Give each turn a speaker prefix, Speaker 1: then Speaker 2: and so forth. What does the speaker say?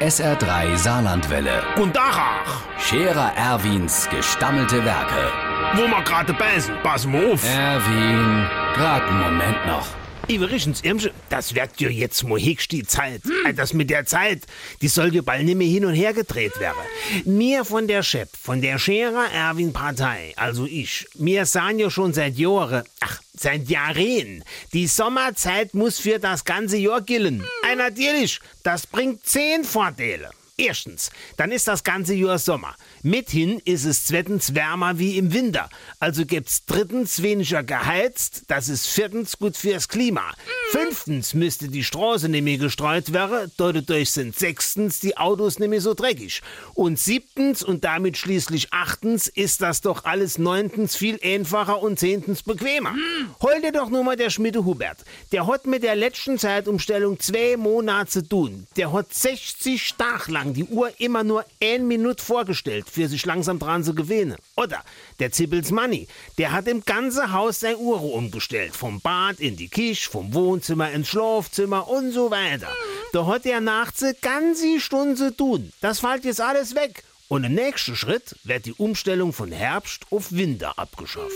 Speaker 1: SR3 Saarlandwelle.
Speaker 2: Und Dachach,
Speaker 1: Scherer Erwins gestammelte Werke.
Speaker 2: wo wir gerade beißen, pass mal auf.
Speaker 1: Erwin, grad einen Moment noch.
Speaker 2: Übrigens, Irmsche, das wird ja jetzt mal hegst die Zeit. Äh, Das mit der Zeit, die soll ja bald nicht mehr hin und her gedreht werden. Mir von der Chef, von der Scherer Erwin Partei, also ich, mir sahen ja schon seit Jahren, seit Jahren, die Sommerzeit muss für das ganze Jahr gillen. Äh, natürlich, das bringt zehn Vorteile. Erstens, dann ist das ganze Jahr Sommer. Mithin ist es zweitens wärmer wie im Winter. Also gibt's drittens weniger geheizt. Das ist viertens gut fürs Klima. Fünftens müsste die Straße nicht mehr gestreut werden. Dadurch sind sechstens die Autos nicht mehr so dreckig. Und siebtens und damit schließlich achtens ist das doch alles neuntens viel einfacher und zehntens bequemer. Hol dir doch nur mal der Schmiede Hubert. Der hat mit der letzten Zeitumstellung zwei Monate zu tun. Der hat 60 Tage lang die Uhr immer nur ein Minute vorgestellt, für sich langsam dran zu gewöhnen. Oder der Zippels Manni, der hat im ganzen Haus sein Uhr umgestellt. Vom Bad in die Küche, vom Wohnzimmer ins Schlafzimmer und so weiter. Da hat er nachts eine ganze Stunde tun. Das fällt jetzt alles weg. Und im nächsten Schritt wird die Umstellung von Herbst auf Winter abgeschafft.